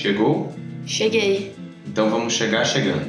Chegou? Cheguei. Então vamos chegar chegando.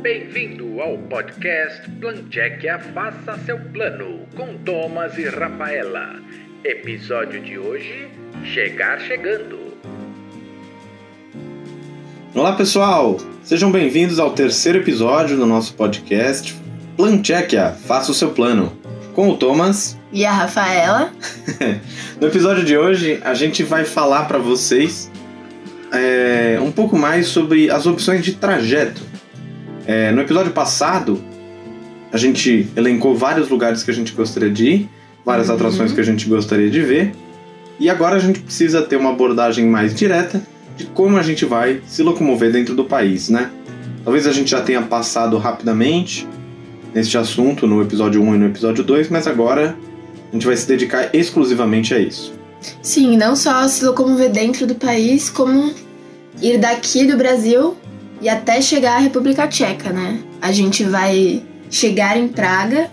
Bem-vindo ao podcast Planchequia Faça Seu Plano, com Thomas e Rafaela. Episódio de hoje: Chegar Chegando. Olá pessoal, sejam bem-vindos ao terceiro episódio do nosso podcast Planchequia Faça o Seu Plano, com o Thomas E a Rafaela? No episódio de hoje, a gente vai falar para vocês é, um pouco mais sobre as opções de trajeto. É, no episódio passado, a gente elencou vários lugares que a gente gostaria de ir, várias Uhum. atrações que a gente gostaria de ver, e agora a gente precisa ter uma abordagem mais direta de como a gente vai se locomover dentro do país, né? Talvez a gente já tenha passado rapidamente neste assunto no episódio 1 e no episódio 2, mas agora a gente vai se dedicar exclusivamente a isso. Sim, não só se locomover dentro do país, como ir daqui do Brasil e até chegar à República Tcheca, né? A gente vai chegar em Praga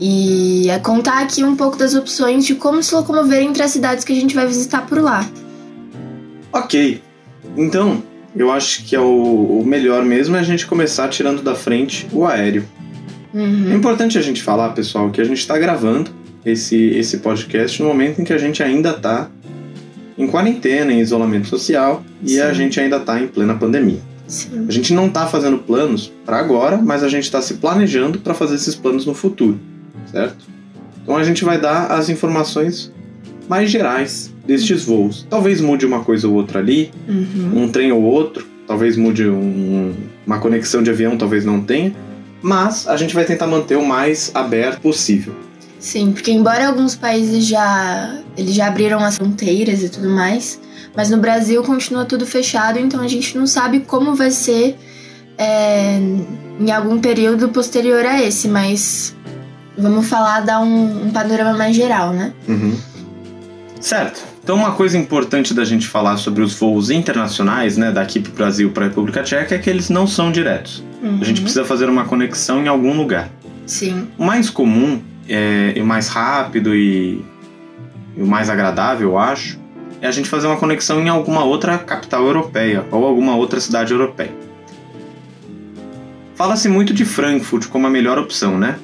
e é contar aqui um pouco das opções de como se locomover entre as cidades que a gente vai visitar por lá. Ok, então eu acho que é o, melhor mesmo é a gente começar tirando da frente o aéreo. É Uhum. importante a gente falar, pessoal, que a gente está gravando esse, esse podcast no momento em que a gente ainda está em quarentena, em isolamento social e a Sim. gente ainda está em plena pandemia. Sim. A gente não está fazendo planos para agora, mas a gente está se planejando para fazer esses planos no futuro, certo? Então a gente vai dar as informações mais gerais destes voos. Talvez mude uma coisa ou outra ali, Uhum. um trem ou outro, talvez mude um- uma conexão de avião, talvez não tenha, mas a gente vai tentar manter o mais aberto possível. Sim, porque embora alguns países já eles já abriram as fronteiras e tudo mais, mas no Brasil continua tudo fechado, então a gente não sabe como vai ser é, em algum período posterior a esse, mas vamos falar dar um, um panorama mais geral, né? Uhum. Certo. Então uma coisa importante da gente falar sobre os voos internacionais, né, daqui para o Brasil para a República Tcheca, é que eles não são diretos. A gente Uhum. precisa fazer uma conexão em algum lugar. Sim, O mais comum é, e o mais rápido e, e o mais agradável, eu acho, é a gente fazer uma conexão em alguma outra capital europeia ou alguma outra cidade europeia. Fala-se muito de Frankfurt como a melhor opção, né?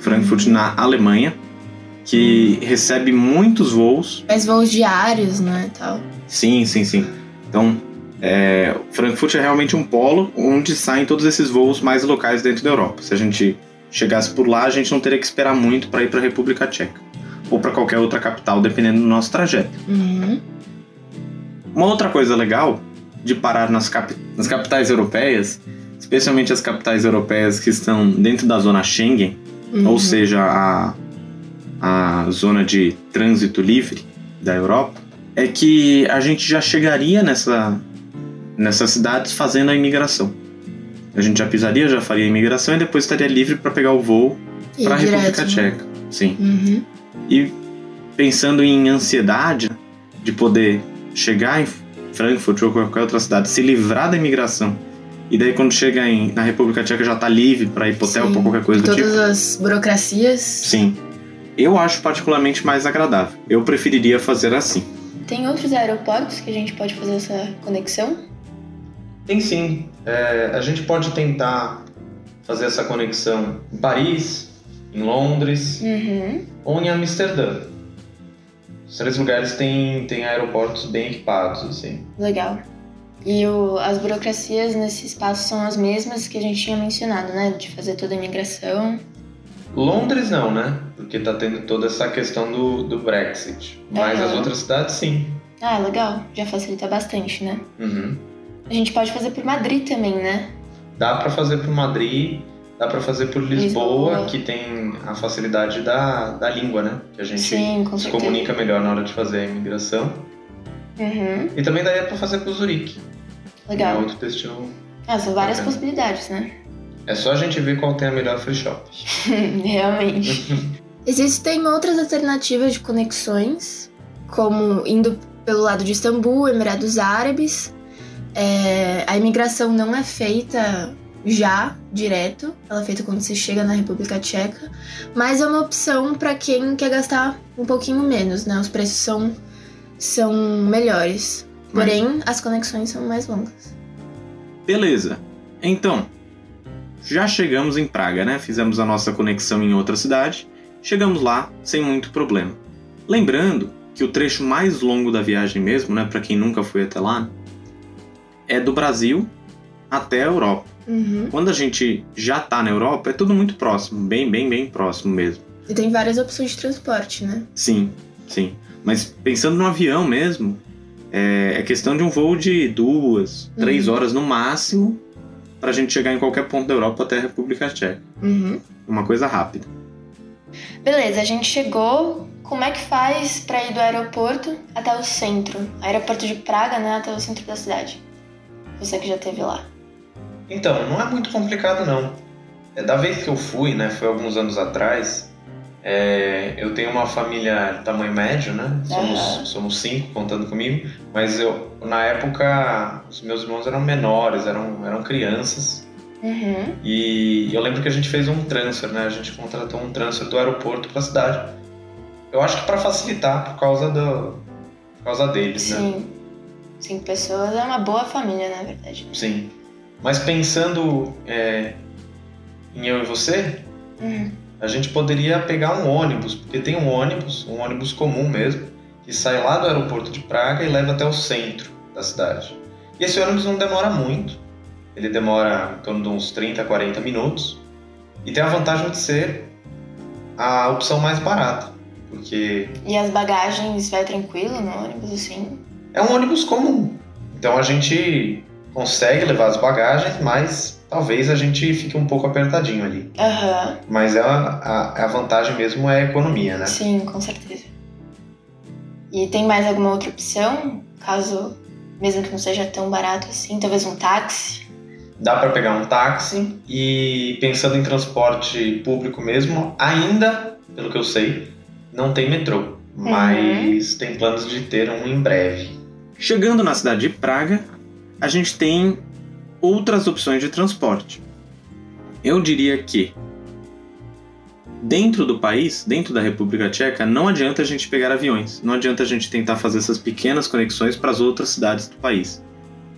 Frankfurt na Alemanha, que recebe muitos voos. mas voos diários, né, tal. Sim, sim, sim. Então, é, Frankfurt é realmente um polo onde saem todos esses voos mais locais dentro da Europa. Se a gente chegasse por lá, a gente não teria que esperar muito para ir para a República Tcheca ou para qualquer outra capital, dependendo do nosso trajeto. Uhum. Uma outra coisa legal de parar nas, nas capitais europeias, especialmente as capitais europeias que estão dentro da zona Schengen, Uhum. ou seja, a, a zona de trânsito livre da Europa, é que a gente já chegaria nessa, nessas cidades fazendo a imigração. A gente já pisaria, já faria a imigração e depois estaria livre para pegar o voo para a República né? Tcheca. Sim. Uhum. E pensando em ansiedade de poder chegar em Frankfurt ou qualquer outra cidade, se livrar da imigração. E daí quando chega em, na República Tcheca já tá livre para ir pro hotel ou qualquer coisa E do tipo. todas as burocracias. Sim. Eu acho particularmente mais agradável. Eu preferiria fazer assim. Tem outros aeroportos que a gente pode fazer essa conexão? Tem sim. É, a gente pode tentar fazer essa conexão em Paris, em Londres Uhum. ou em Amsterdã. Os três lugares têm, têm aeroportos bem equipados, assim. Legal. E o- as burocracias nesse espaço são as mesmas que a gente tinha mencionado, né? De fazer toda a imigração. Londres não, né? Porque tá tendo toda essa questão do, do Brexit. Mas Aham. as outras cidades, sim. Ah, legal. Já facilita bastante, né? Uhum. A gente pode fazer por Madrid também, né? Dá pra fazer por Madrid, dá pra fazer por Lisboa, Lisboa. que tem a facilidade da, da língua, né? Que a gente Sim, com se certeza. comunica melhor na hora de fazer a imigração. Uhum. E também daria pra fazer pro Zurique. É Legal. outro destino. Ah, são várias Bacana. possibilidades, né? É só a gente ver qual tem a melhor free shop. Realmente. Existem outras alternativas de conexões, como indo pelo lado de Istambul, Emirados Árabes. É, a imigração não é feita já direto, ela é feita quando você chega na República Tcheca, mas é uma opção para quem quer gastar um pouquinho menos, né? Os preços são, são melhores, porém as conexões são mais longas. Beleza. Então, já chegamos em Praga, né? Fizemos a nossa conexão em outra cidade, chegamos lá sem muito problema. Lembrando que o trecho mais longo da viagem mesmo, né, para quem nunca foi até lá, é do Brasil até a Europa. Uhum. Quando a gente já tá na Europa, é tudo muito próximo, bem, bem, bem próximo mesmo. E tem várias opções de transporte, né? Sim, sim. Mas pensando no avião mesmo, é, é questão de um voo de duas, três Uhum. horas no máximo pra gente chegar em qualquer ponto da Europa até a República Tcheca. Uhum. Uma coisa rápida. Beleza, a gente chegou. Como é que faz pra ir do aeroporto até o centro? Aeroporto de Praga, né? Até o centro da cidade. Você que já esteve lá. Então, não é muito complicado não. É, da vez que eu fui, né, foi alguns anos atrás, é, eu tenho uma família tamanho médio, né? Somos, Aham. somos cinco contando comigo, mas eu na época os meus irmãos eram menores, eram, eram crianças. Uhum. E eu lembro que a gente fez um transfer, né? A gente contratou um transfer do aeroporto para a cidade. Eu acho que para facilitar por causa do por causa deles, né? Cinco pessoas é uma boa família, na verdade. Sim. Mas pensando é, em eu e você, Uhum. a gente poderia pegar um ônibus, porque tem um ônibus, um ônibus comum mesmo, que sai lá do aeroporto de Praga e leva até o centro da cidade. E esse ônibus não demora muito, ele demora em torno de uns 30, 40 minutos, e tem a vantagem de ser a opção mais barata, porque E as bagagens vai tranquilo no ônibus, assim? É um ônibus comum. Então a gente consegue levar as bagagens, mas talvez a gente fique um pouco apertadinho ali. Aham. Mas é a, a, a vantagem mesmo é a economia, né? Sim, com certeza. E tem mais alguma outra opção? Caso, mesmo que não seja tão barato assim, talvez um táxi? Dá para pegar um táxi e pensando em transporte público mesmo, ainda, pelo que eu sei, não tem metrô, mas tem planos de ter um em breve. Chegando na cidade de Praga, a gente tem outras opções de transporte. Eu diria que dentro do país, dentro da República Tcheca, não adianta a gente pegar aviões. Não adianta a gente tentar fazer essas pequenas conexões para as outras cidades do país.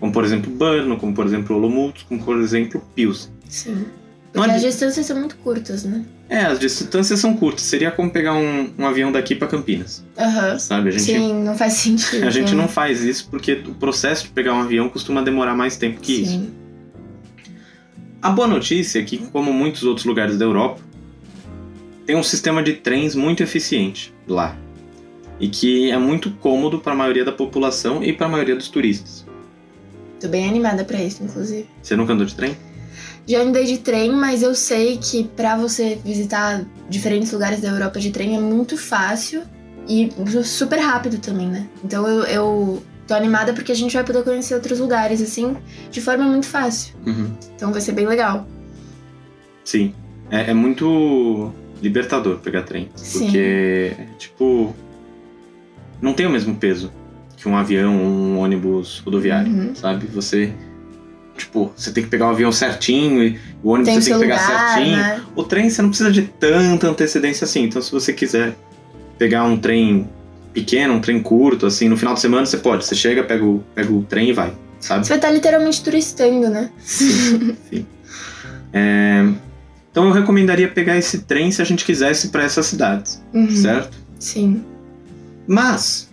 Como por exemplo Brno, como por exemplo Olomouc, como por exemplo Pilsen. Sim. Porque as distâncias são muito curtas, né? É, as distâncias são curtas. Seria como pegar um, um avião daqui para Campinas, Aham. sabe? A gente, Sim, não faz sentido. a gente né? não faz isso porque o processo de pegar um avião costuma demorar mais tempo que isso. Sim. A boa notícia é que, como muitos outros lugares da Europa, tem um sistema de trens muito eficiente lá. E que é muito cômodo para a maioria da população e para a maioria dos turistas. Tô bem animada pra isso, inclusive. Você nunca andou de trem? Já andei de trem, mas eu sei que pra você visitar diferentes lugares da Europa de trem é muito fácil e super rápido também, né? Então eu, eu tô animada porque a gente vai poder conhecer outros lugares, assim, de forma muito fácil. Uhum. Então vai ser bem legal. Sim. É, é muito libertador pegar trem. Sim. Porque, tipo, não tem o mesmo peso que um avião ou um ônibus rodoviário, Uhum. sabe? Você, tipo, você tem que pegar o avião certinho e o ônibus Tem você tem que pegar lugar, certinho. né? O trem você não precisa de tanta antecedência assim. Então, se você quiser pegar um trem pequeno, um trem curto, assim, no final de semana você pode. Você chega, pega o, pega o trem e vai, sabe? Você vai estar literalmente turistando, né? Sim, sim. É, Então eu recomendaria pegar esse trem se a gente quisesse para essas cidades, Uhum. certo? Sim. Mas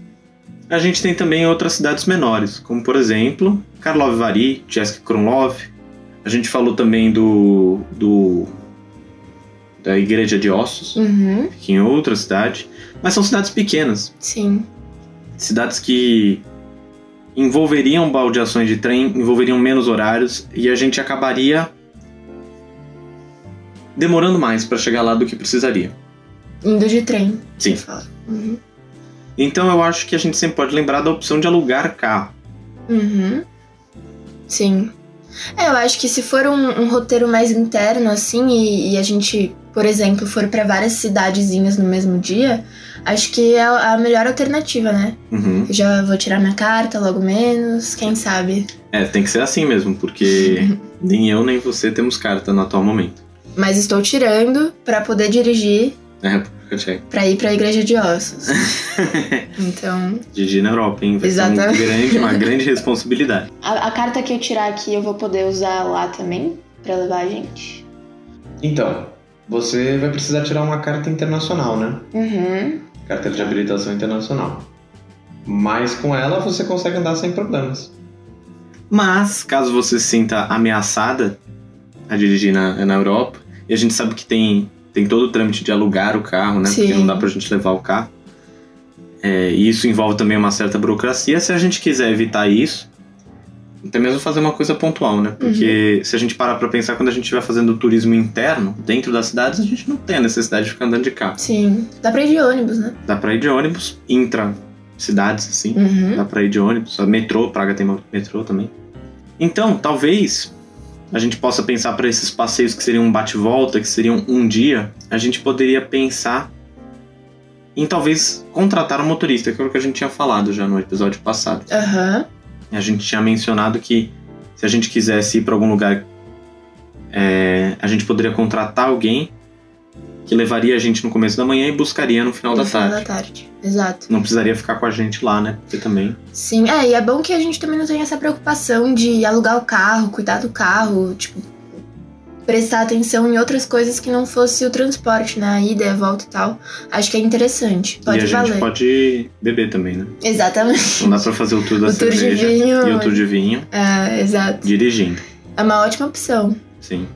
a gente tem também outras cidades menores, como por exemplo Karlovy Vary, Český Krumlov. A gente falou também do, do da Igreja de Ossos, Uhum. que em outra cidade, mas são cidades pequenas, Sim. cidades que envolveriam baldeações de trem, envolveriam menos horários e a gente acabaria demorando mais para chegar lá do que precisaria. Indo de trem. Sim. Uhum. Então eu acho que a gente sempre pode lembrar da opção de alugar carro. Uhum. Sim. É, eu acho que se for um, um roteiro mais interno, assim, e, e a gente, por exemplo, for pra várias cidadezinhas no mesmo dia, Acho que é a melhor alternativa, né? Uhum. Eu já vou tirar minha carta logo menos, quem sabe. É, tem que ser assim mesmo, porque nem eu nem você temos carta no atual momento. Mas estou tirando pra poder dirigir É Tcheca. pra ir pra Igreja de Ossos. então, Dirigir na Europa, hein? Vai ser um Exatamente. grande, uma grande responsabilidade. a, a carta que eu tirar aqui eu vou poder usar lá também pra levar a gente. Então, você vai precisar tirar uma carta internacional, né? Uhum. Carta de habilitação internacional. Mas com ela você consegue andar sem problemas. Mas, caso você se sinta ameaçada a dirigir na, na Europa, e a gente sabe que tem, tem todo o trâmite de alugar o carro, né? Porque Sim. não dá pra gente levar o carro. É, e isso envolve também uma certa burocracia. Se a gente quiser evitar isso, até mesmo fazer uma coisa pontual, né? Porque se a gente parar pra pensar, quando a gente estiver fazendo turismo interno, dentro das cidades, a gente não tem a necessidade de ficar andando de carro. Sim. Dá pra ir de ônibus, né? Dá pra ir de ônibus, intra cidades, assim. Uhum. Dá pra ir de ônibus. Metrô, Praga tem metrô também. Então, talvez a gente possa pensar para esses passeios que seriam um bate-volta, que seriam um dia, a gente poderia pensar em talvez contratar um motorista, que é o que a gente tinha falado já no episódio passado. Aham. A gente tinha mencionado que se a gente quisesse ir para algum lugar, é, a gente poderia contratar alguém que levaria a gente no começo da manhã e buscaria no final No da final tarde. da tarde. Exato. Não precisaria ficar com a gente lá, né? Porque também Sim, é, e é bom que a gente também não tenha essa preocupação de alugar o carro, cuidar do carro, tipo, prestar atenção em outras coisas que não fosse o transporte, né? A ida e a volta e tal. Acho que é interessante. Pode e a valer. gente pode beber também, né? Exatamente. Não dá pra fazer o tour da O tour de cerveja vinho. e o tour de vinho É, exato. dirigindo. É uma ótima opção. Sim.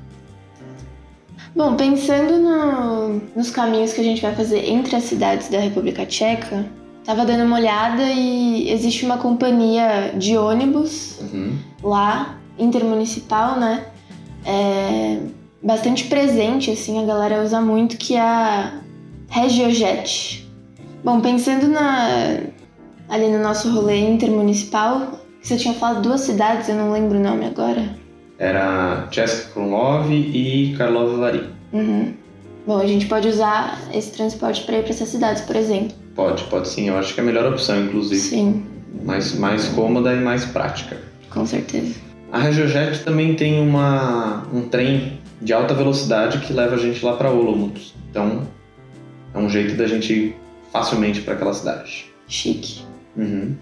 Bom, pensando no- nos caminhos que a gente vai fazer entre as cidades da República Tcheca, tava dando uma olhada e existe uma companhia de ônibus lá, intermunicipal, né? É bastante presente, assim, a galera usa muito, que é a Regiojet. Bom, pensando na, ali no nosso rolê intermunicipal, você tinha falado duas cidades, eu não lembro o nome agora. Era Česká Krumlov e Karlovy Vary. Uhum. Bom, a gente pode usar esse transporte para ir para essas cidades, por exemplo. Pode, pode sim. Eu acho que é a melhor opção, inclusive. Sim, Mais, mais cômoda e mais prática. com certeza. A Regiojet também tem uma, um trem de alta velocidade que leva a gente lá para Olomouc. Então, é um jeito da gente ir facilmente para aquela cidade. Chique. Uhum.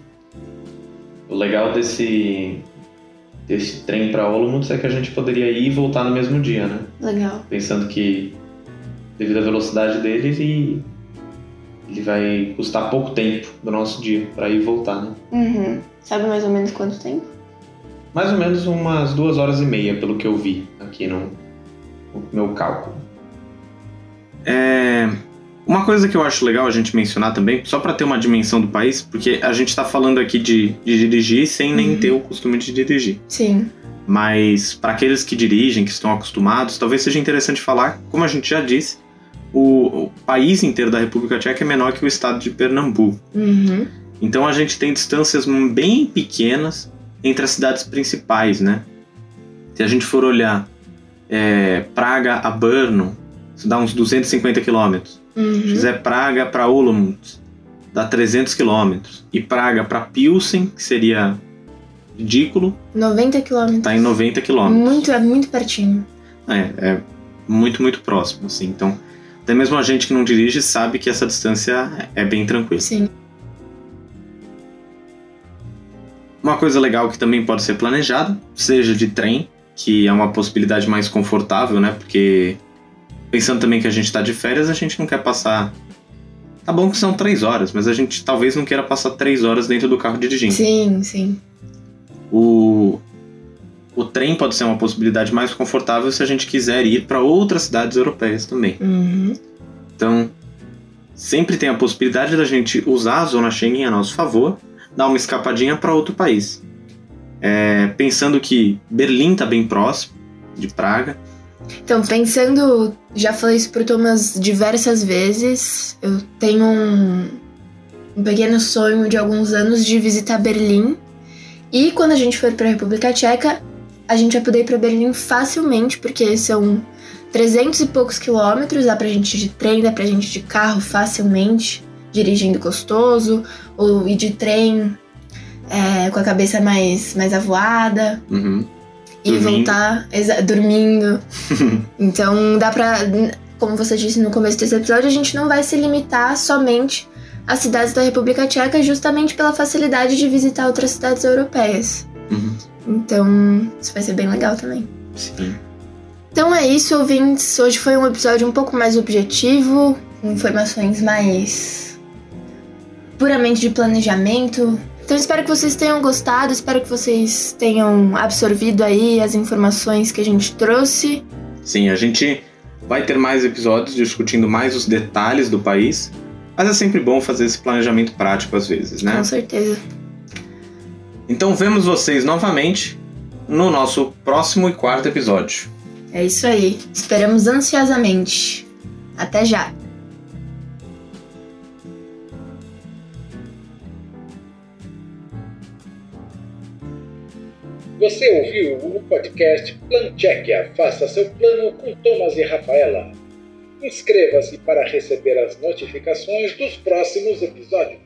O legal desse, desse trem para Olomouc é que a gente poderia ir e voltar no mesmo dia, né? Legal. Pensando que, devido à velocidade dele, ele, ele vai custar pouco tempo do nosso dia para ir e voltar, né? Uhum. Sabe mais ou menos quanto tempo? Mais ou menos umas duas horas e meia, pelo que eu vi aqui no, no meu cálculo. É, Uma coisa que eu acho legal a gente mencionar também, só pra ter uma dimensão do país, porque a gente tá falando aqui de, de dirigir sem nem Uhum. ter o costume de dirigir. Sim. Mas para aqueles que dirigem, que estão acostumados, talvez seja interessante falar, como a gente já disse, o, o país inteiro da República Tcheca é menor que o estado de Pernambuco. Uhum. Então a gente tem distâncias bem pequenas entre as cidades principais, né? Se a gente for olhar é, Praga a Brno, isso dá uns 250 quilômetros. Se Uhum. fizer Praga para Olomouc, dá 300 quilômetros. E Praga para Pilsen, que seria ridículo, 90 quilômetros. tá em 90 quilômetros. Muito, é muito pertinho. É, é muito, muito próximo, assim. Então, até mesmo a gente que não dirige sabe que essa distância é bem tranquila. Sim. Uma coisa legal que também pode ser planejada, seja de trem, que é uma possibilidade mais confortável, né? Porque pensando também que a gente está de férias, a gente não quer passar. Tá bom que são três horas, mas a gente talvez não queira passar três horas dentro do carro dirigindo. Sim, sim. O, o trem pode ser uma possibilidade mais confortável se a gente quiser ir para outras cidades europeias também. Uhum. Então, sempre tem a possibilidade da gente usar a zona Schengen a nosso favor, dar uma escapadinha para outro país. É, pensando que Berlim está bem próximo de Praga, Então, pensando, já falei isso pro Thomas diversas vezes, eu tenho um, um pequeno sonho de alguns anos de visitar Berlim. E quando a gente for pra República Tcheca, a gente vai poder ir pra Berlim facilmente, porque são 300 e poucos quilômetros, dá pra gente ir de trem, dá pra gente ir de carro facilmente. dirigindo gostoso, ou ir de trem é, com a cabeça mais, mais avoada. Uhum. E Dormindo. voltar dormindo. então dá pra. Como você disse no começo desse episódio, a gente não vai se limitar somente às cidades da República Tcheca, justamente pela facilidade de visitar outras cidades europeias. Uhum. Então, isso vai ser bem legal também. Sim. Então é isso, ouvintes. Hoje foi um episódio um pouco mais objetivo, com informações mais puramente de planejamento. Então espero que vocês tenham gostado, espero que vocês tenham absorvido aí as informações que a gente trouxe. Sim, a gente vai ter mais episódios discutindo mais os detalhes do país, mas é sempre bom fazer esse planejamento prático às vezes, né? Com certeza. Então vemos vocês novamente no nosso próximo e quarto episódio. É isso aí. Esperamos ansiosamente. Até já! Você ouviu o podcast Planchequia, faça seu plano com Thomas e Rafaela. Inscreva-se para receber as notificações dos próximos episódios.